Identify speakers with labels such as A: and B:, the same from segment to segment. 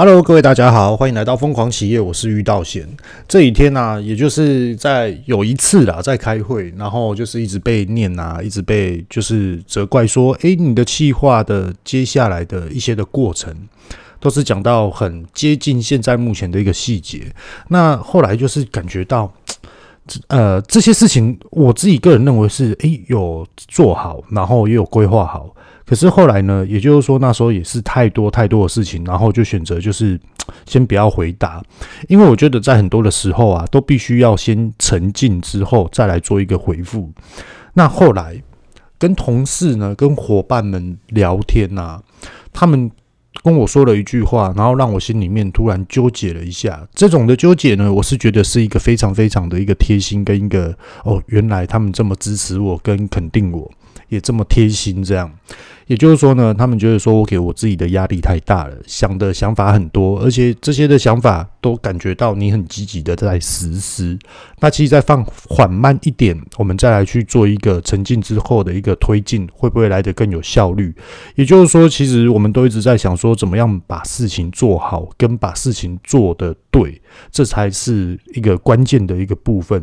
A: Hello，各位大家好，欢迎来到疯狂企业，我是玉道贤。这几天呢、也就是在有一次啦，在开会，然后就是一直被念啊，一直被就是责怪说，诶，你的企划的接下来的一些的过程，都是讲到很接近现在目前的一个细节。那后来就是感觉到，呃，这些事情我自己个人认为是，诶，有做好，然后也有规划好。可是后来呢，也就是说那时候也是太多太多的事情，然后就选择就是 先不要回答，因为我觉得在很多的时候啊，都必须要先沉静之后再来做一个回复。那后来跟同事呢，跟伙伴们聊天啊，他们跟我说了一句话，然后让我心里面突然纠结了一下。这种的纠结呢，我是觉得是一个非常非常的一个贴心跟一个哦，原来他们这么支持我跟肯定我。也这么贴心，这样，也就是说呢，他们觉得说我给我自己的压力太大了，想的想法很多，而且这些的想法都感觉到你很积极的在实施。那其实再放缓慢一点，我们再来去做一个沉浸之后的一个推进，会不会来得更有效率？也就是说，其实我们都一直在想说，怎么样把事情做好，跟把事情做得对，这才是一个关键的一个部分。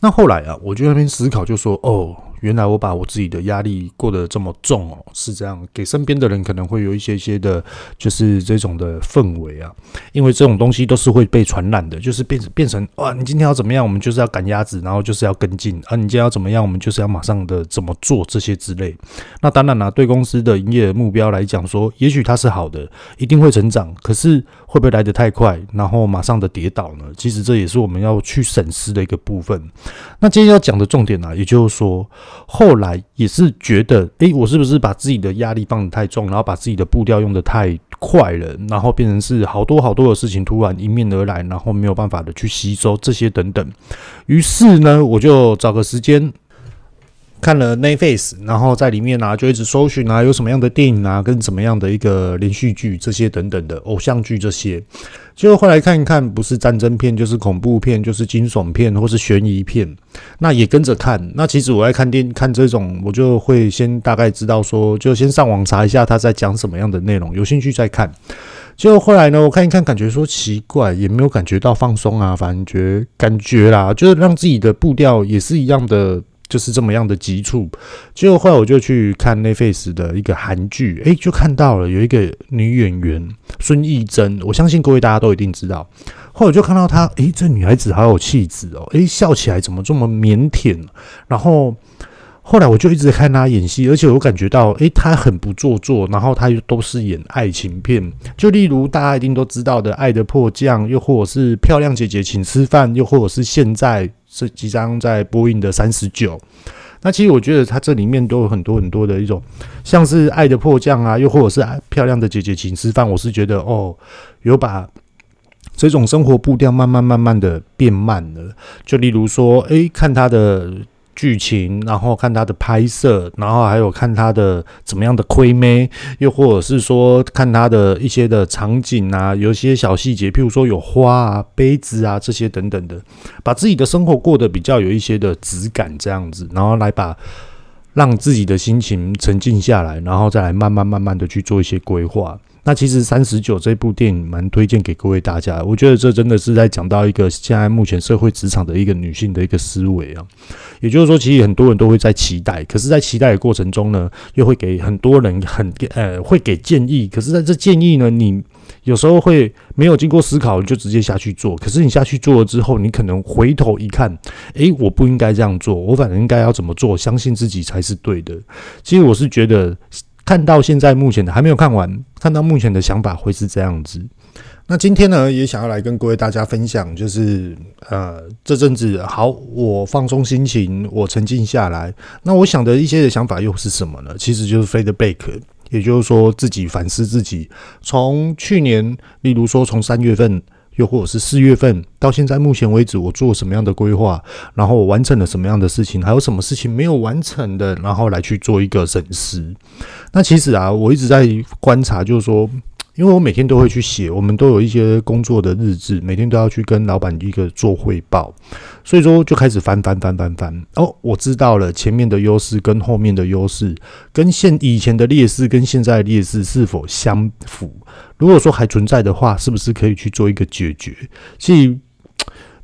A: 那后来啊，我就那边思考，就说哦。原来我把我自己的压力过得这么重哦，是这样，给身边的人可能会有一些些的，就是这种的氛围啊，因为这种东西都是会被传染的，就是变成变成哇，你今天要怎么样，我们就是要赶鸭子，然后就是要跟进啊，你今天要怎么样，我们就是要马上的怎么做这些之类。那当然啦，对公司的营业目标来讲说，也许它是好的，一定会成长，可是会不会来得太快，然后马上的跌倒呢？其实这也是我们要去审视的一个部分。那今天要讲的重点啊，也就是说。后来也是觉得，诶，我是不是把自己的压力放得太重，然后把自己的步调用得太快了，然后变成是好多好多的事情突然迎面而来，然后没有办法的去吸收这些等等。于是呢，我就找个时间。看了 n e f a c e 然后在里面呢、啊、就一直搜寻啊，有什么样的电影啊，跟怎么样的一个连续剧这些等等的偶像剧这些，就后来看一看，不是战争片，就是恐怖片，就是惊悚片，或是悬疑片，那也跟着看。那其实我爱看电看这种，我就会先大概知道说，就先上网查一下他在讲什么样的内容，有兴趣再看。就后来呢，我看一看，感觉说奇怪，也没有感觉到放松啊，反正感觉啦，就是让自己的步调也是一样的。就是这么样的急促，结果后来我就去看 Netflix 的一个韩剧，诶，就看到了有一个女演员孙艺珍，我相信各位大家都一定知道。后来我就看到她，诶，这女孩子好有气质哦，诶，笑起来怎么这么腼腆？然后后来我就一直看她演戏，而且我感觉到，诶，她很不做作，然后她又都是演爱情片，就例如大家一定都知道的《爱的迫降》，又或者是《漂亮姐姐请吃饭》，又或者是现在。是即将在播映的三十九，那其实我觉得它这里面都有很多很多的一种，像是爱的迫降啊，又或者是漂亮的姐姐请吃饭，我是觉得哦，有把这种生活步调慢慢慢慢的变慢了，就例如说，诶，看他的。剧情，然后看他的拍摄，然后还有看他的怎么样的亏妹，又或者是说看他的一些的场景啊，有一些小细节，譬如说有花啊、杯子啊这些等等的，把自己的生活过得比较有一些的质感这样子，然后来把让自己的心情沉静下来，然后再来慢慢慢慢的去做一些规划。那其实三十九这部电影蛮推荐给各位大家，我觉得这真的是在讲到一个现在目前社会职场的一个女性的一个思维啊。也就是说，其实很多人都会在期待，可是，在期待的过程中呢，又会给很多人很呃会给建议，可是在这建议呢，你有时候会没有经过思考就直接下去做，可是你下去做了之后，你可能回头一看，诶，我不应该这样做，我反正应该要怎么做，相信自己才是对的。其实我是觉得。看到现在目前的还没有看完，看到目前的想法会是这样子。那今天呢，也想要来跟各位大家分享，就是呃这阵子好，我放松心情，我沉静下来。那我想的一些的想法又是什么呢？其实就是 feedback，也就是说自己反思自己，从去年，例如说从三月份。又或者是四月份到现在目前为止，我做什么样的规划，然后我完成了什么样的事情，还有什么事情没有完成的，然后来去做一个审视。那其实啊，我一直在观察，就是说，因为我每天都会去写，我们都有一些工作的日志，每天都要去跟老板一个做汇报，所以说就开始翻翻翻翻翻。哦，我知道了前面的优势跟后面的优势，跟现以前的劣势跟现在的劣势是否相符？如果说还存在的话，是不是可以去做一个解决？所以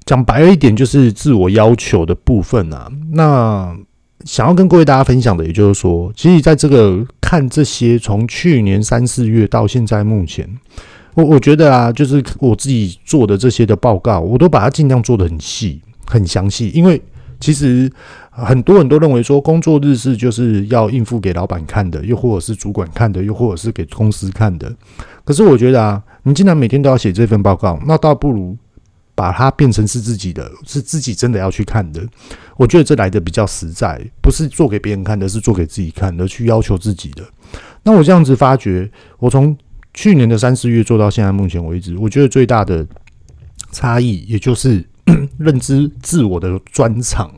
A: 讲白了一点，就是自我要求的部分啊。那想要跟各位大家分享的，也就是说，其实在这个看这些，从去年三四月到现在目前，我我觉得啊，就是我自己做的这些的报告，我都把它尽量做得很细、很详细。因为其实很多人都认为说，工作日志就是要应付给老板看的，又或者是主管看的，又或者是给公司看的。可是我觉得啊，你既然每天都要写这份报告，那倒不如。把它变成是自己的，是自己真的要去看的。我觉得这来的比较实在，不是做给别人看的，是做给自己看的，去要求自己的。那我这样子发觉，我从去年的三四月做到现在目前为止，我觉得最大的差异，也就是 认知自我的专长。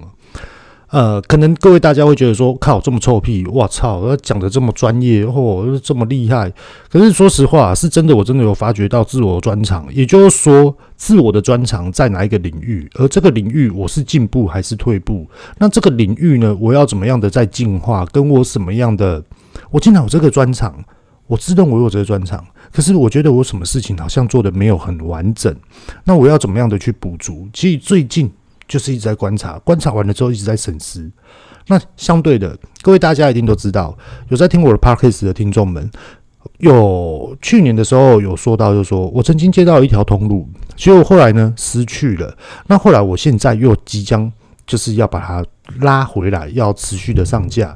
A: 呃，可能各位大家会觉得说，靠，这么臭屁，我操，讲的这么专业，或这么厉害。可是说实话，是真的，我真的有发觉到自我专长，也就是说，自我的专长在哪一个领域，而这个领域我是进步还是退步？那这个领域呢，我要怎么样的在进化？跟我什么样的？我经常有这个专长，我自认为我有这个专长，可是我觉得我什么事情好像做的没有很完整，那我要怎么样的去补足？其实最近。就是一直在观察，观察完了之后一直在审视。那相对的，各位大家一定都知道，有在听我的 podcast 的听众们，有去年的时候有说到，就是说我曾经接到一条通路，结果后来呢失去了。那后来我现在又即将就是要把它拉回来，要持续的上架。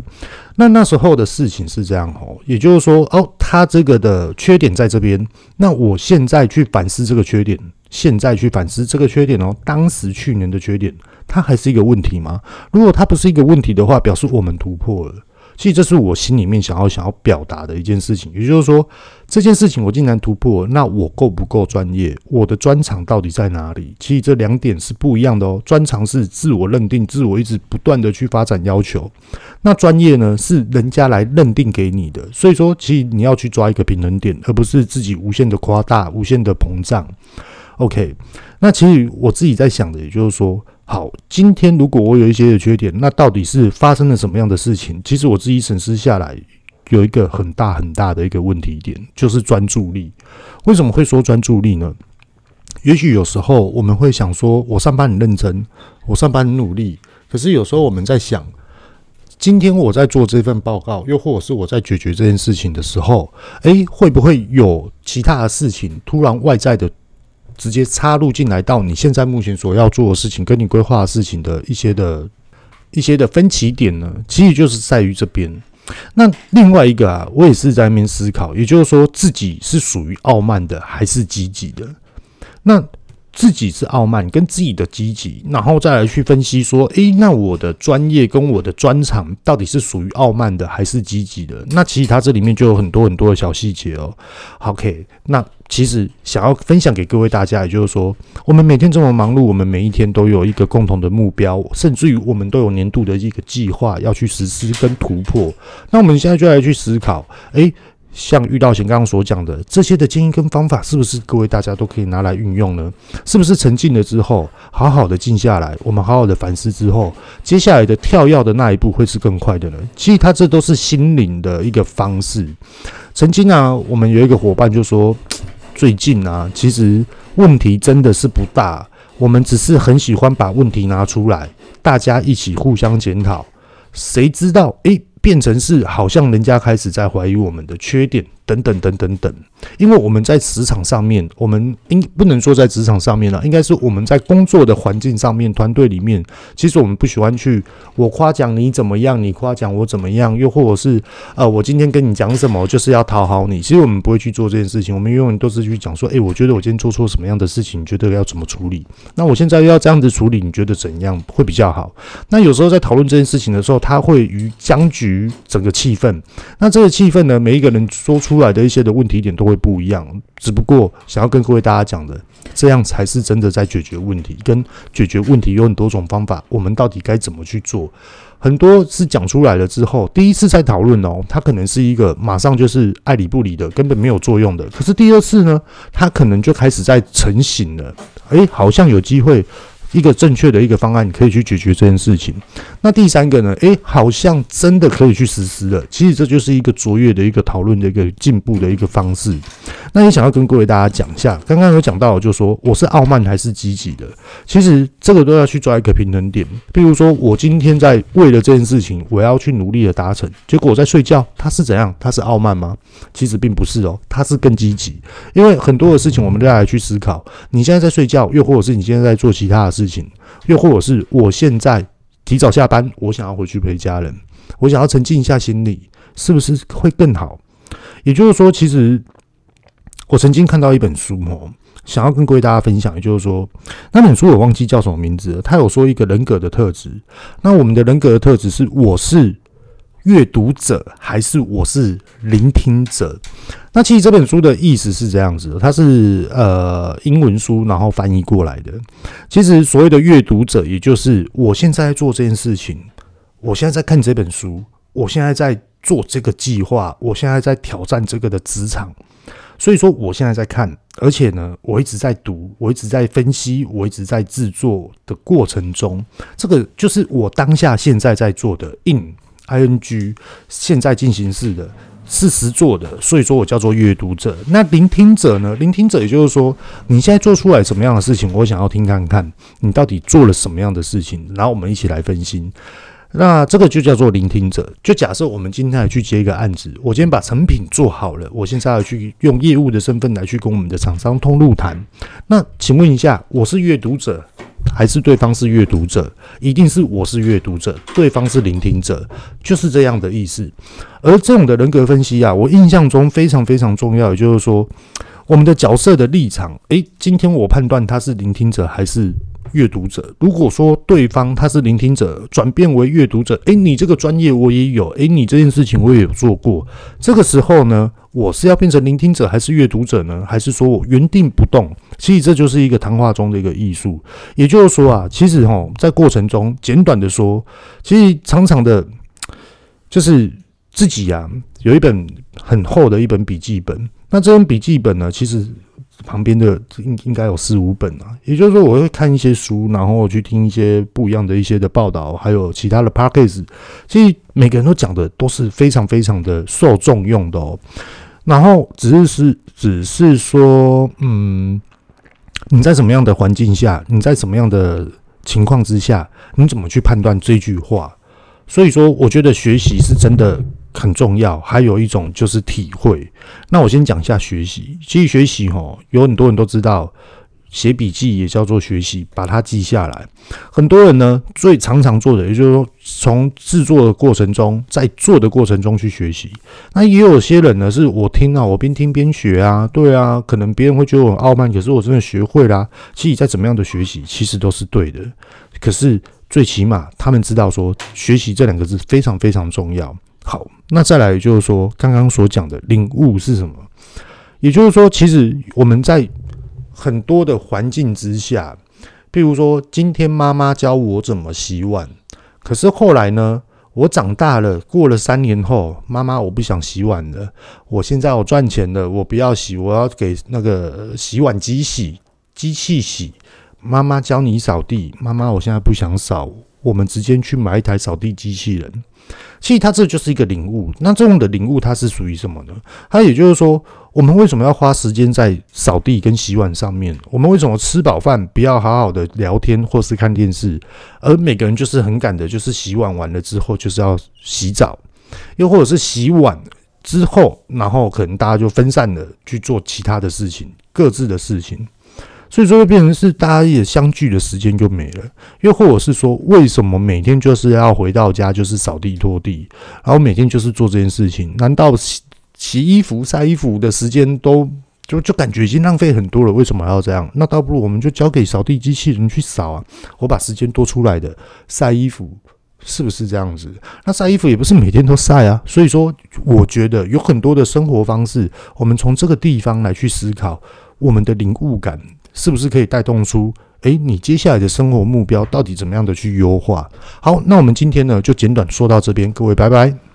A: 那那时候的事情是这样哦，也就是说哦，它这个的缺点在这边。那我现在去反思这个缺点。现在去反思这个缺点哦，当时去年的缺点，它还是一个问题吗？如果它不是一个问题的话，表示我们突破了。其实这是我心里面想要想要表达的一件事情，也就是说，这件事情我竟然突破，那我够不够专业？我的专长到底在哪里？其实这两点是不一样的哦。专长是自我认定，自我一直不断的去发展要求，那专业呢是人家来认定给你的。所以说，其实你要去抓一个平衡点，而不是自己无限的夸大、无限的膨胀。OK，那其实我自己在想的，也就是说，好，今天如果我有一些的缺点，那到底是发生了什么样的事情？其实我自己审视下来，有一个很大很大的一个问题点，就是专注力。为什么会说专注力呢？也许有时候我们会想说，我上班很认真，我上班很努力，可是有时候我们在想，今天我在做这份报告，又或者是我在解决这件事情的时候，诶，会不会有其他的事情突然外在的？直接插入进来到你现在目前所要做的事情，跟你规划的事情的一些的一些的分歧点呢，其实就是在于这边。那另外一个啊，我也是在那边思考，也就是说自己是属于傲慢的还是积极的？那自己是傲慢跟自己的积极，然后再来去分析说，诶，那我的专业跟我的专长到底是属于傲慢的还是积极的？那其实它这里面就有很多很多的小细节哦。OK，那。其实想要分享给各位大家，也就是说，我们每天这么忙碌，我们每一天都有一个共同的目标，甚至于我们都有年度的一个计划要去实施跟突破。那我们现在就来去思考，诶，像遇到贤刚刚所讲的这些的建议跟方法，是不是各位大家都可以拿来运用呢？是不是沉浸了之后，好好的静下来，我们好好的反思之后，接下来的跳跃的那一步会是更快的呢？其实它这都是心灵的一个方式。曾经啊，我们有一个伙伴就说。最近啊，其实问题真的是不大，我们只是很喜欢把问题拿出来，大家一起互相检讨。谁知道，诶，变成是好像人家开始在怀疑我们的缺点。等等等等等，因为我们在职场上面，我们应不能说在职场上面了，应该是我们在工作的环境上面，团队里面，其实我们不喜欢去我夸奖你怎么样，你夸奖我怎么样，又或者是呃，我今天跟你讲什么，就是要讨好你。其实我们不会去做这件事情，我们永远都是去讲说，诶，我觉得我今天做错什么样的事情，你觉得要怎么处理？那我现在要这样子处理，你觉得怎样会比较好？那有时候在讨论这件事情的时候，他会于僵局整个气氛。那这个气氛呢，每一个人说出。出来的一些的问题点都会不一样。只不过想要跟各位大家讲的，这样才是真的在解决问题。跟解决问题有很多种方法，我们到底该怎么去做？很多是讲出来了之后，第一次在讨论哦，它可能是一个马上就是爱理不理的，根本没有作用的。可是第二次呢，它可能就开始在成型了，诶，好像有机会。一个正确的一个方案可以去解决这件事情。那第三个呢？诶，好像真的可以去实施了。其实这就是一个卓越的一个讨论的一个进步的一个方式。那也想要跟各位大家讲一下，刚刚有讲到，就说我是傲慢还是积极的？其实这个都要去抓一个平衡点。比如说，我今天在为了这件事情，我要去努力的达成，结果我在睡觉，他是怎样？他是傲慢吗？其实并不是哦，他是更积极。因为很多的事情，我们都要来去思考。你现在在睡觉，又或者是你现在在做其他的事。事情，又或者是我现在提早下班，我想要回去陪家人，我想要沉静一下心理，是不是会更好？也就是说，其实我曾经看到一本书哦，想要跟各位大家分享。也就是说，那本书我忘记叫什么名字了，他有说一个人格的特质。那我们的人格的特质是，我是。阅读者还是我是聆听者？那其实这本书的意思是这样子，它是呃英文书，然后翻译过来的。其实所谓的阅读者，也就是我现在在做这件事情，我现在在看这本书，我现在在做这个计划，我现在在挑战这个的职场。所以说，我现在在看，而且呢，我一直在读，我一直在分析，我一直在制作的过程中，这个就是我当下现在在做的 in。Ing 现在进行式的，事实做的，所以说我叫做阅读者。那聆听者呢？聆听者也就是说，你现在做出来什么样的事情，我想要听看看你到底做了什么样的事情，然后我们一起来分析。那这个就叫做聆听者。就假设我们今天来去接一个案子，我今天把成品做好了，我现在要去用业务的身份来去跟我们的厂商通路谈。那请问一下，我是阅读者？还是对方是阅读者，一定是我是阅读者，对方是聆听者，就是这样的意思。而这种的人格分析啊，我印象中非常非常重要，也就是说，我们的角色的立场，诶，今天我判断他是聆听者还是阅读者。如果说对方他是聆听者，转变为阅读者，诶，你这个专业我也有，诶，你这件事情我也有做过，这个时候呢，我是要变成聆听者还是阅读者呢？还是说我原地不动？其实这就是一个谈话中的一个艺术。也就是说啊，其实哈，在过程中，简短的说，其实常常的，就是自己啊，有一本很厚的一本笔记本。那这本笔记本呢，其实旁边的应应该有四五本啊。也就是说，我会看一些书，然后去听一些不一样的一些的报道，还有其他的 podcast。其实每个人都讲的都是非常非常的受重用的哦。然后只是是，只是说，嗯，你在什么样的环境下，你在什么样的情况之下，你怎么去判断这句话？所以说，我觉得学习是真的很重要。还有一种就是体会。那我先讲一下学习。其实学习齁，有很多人都知道。写笔记也叫做学习，把它记下来。很多人呢，最常常做的，也就是说，从制作的过程中，在做的过程中去学习。那也有些人呢，是我听啊，我边听边学啊，对啊，可能别人会觉得我很傲慢，可是我真的学会啦。其实，在怎么样的学习，其实都是对的。可是，最起码他们知道说，学习这两个字非常非常重要。好，那再来就是说，刚刚所讲的领悟是什么？也就是说，其实我们在很多的环境之下，譬如说，今天妈妈教我怎么洗碗，可是后来呢，我长大了，过了三年后，妈妈我不想洗碗了，我现在我赚钱了，我不要洗，我要给那个洗碗机洗，机器洗。妈妈教你扫地，妈妈我现在不想扫，我们直接去买一台扫地机器人。其实它这就是一个领悟，那这种的领悟它是属于什么呢？它也就是说，我们为什么要花时间在扫地跟洗碗上面？我们为什么吃饱饭不要好好的聊天或是看电视？而每个人就是很赶的，就是洗碗完了之后就是要洗澡，又或者是洗碗之后，然后可能大家就分散了去做其他的事情，各自的事情。所以说，会变成是大家也相聚的时间就没了，又或者是说，为什么每天就是要回到家就是扫地拖地，然后每天就是做这件事情？难道洗衣服、晒衣服的时间都就就感觉已经浪费很多了？为什么要这样？那倒不如我们就交给扫地机器人去扫啊！我把时间多出来的晒衣服、是不是这样子？那晒衣服也不是每天都晒啊。所以说，我觉得有很多的生活方式，我们从这个地方来去思考，我们的领悟感是不是可以带动出，诶，你接下来的生活目标到底怎么样的去优化？好，那我们今天呢就简短说到这边，各位拜拜。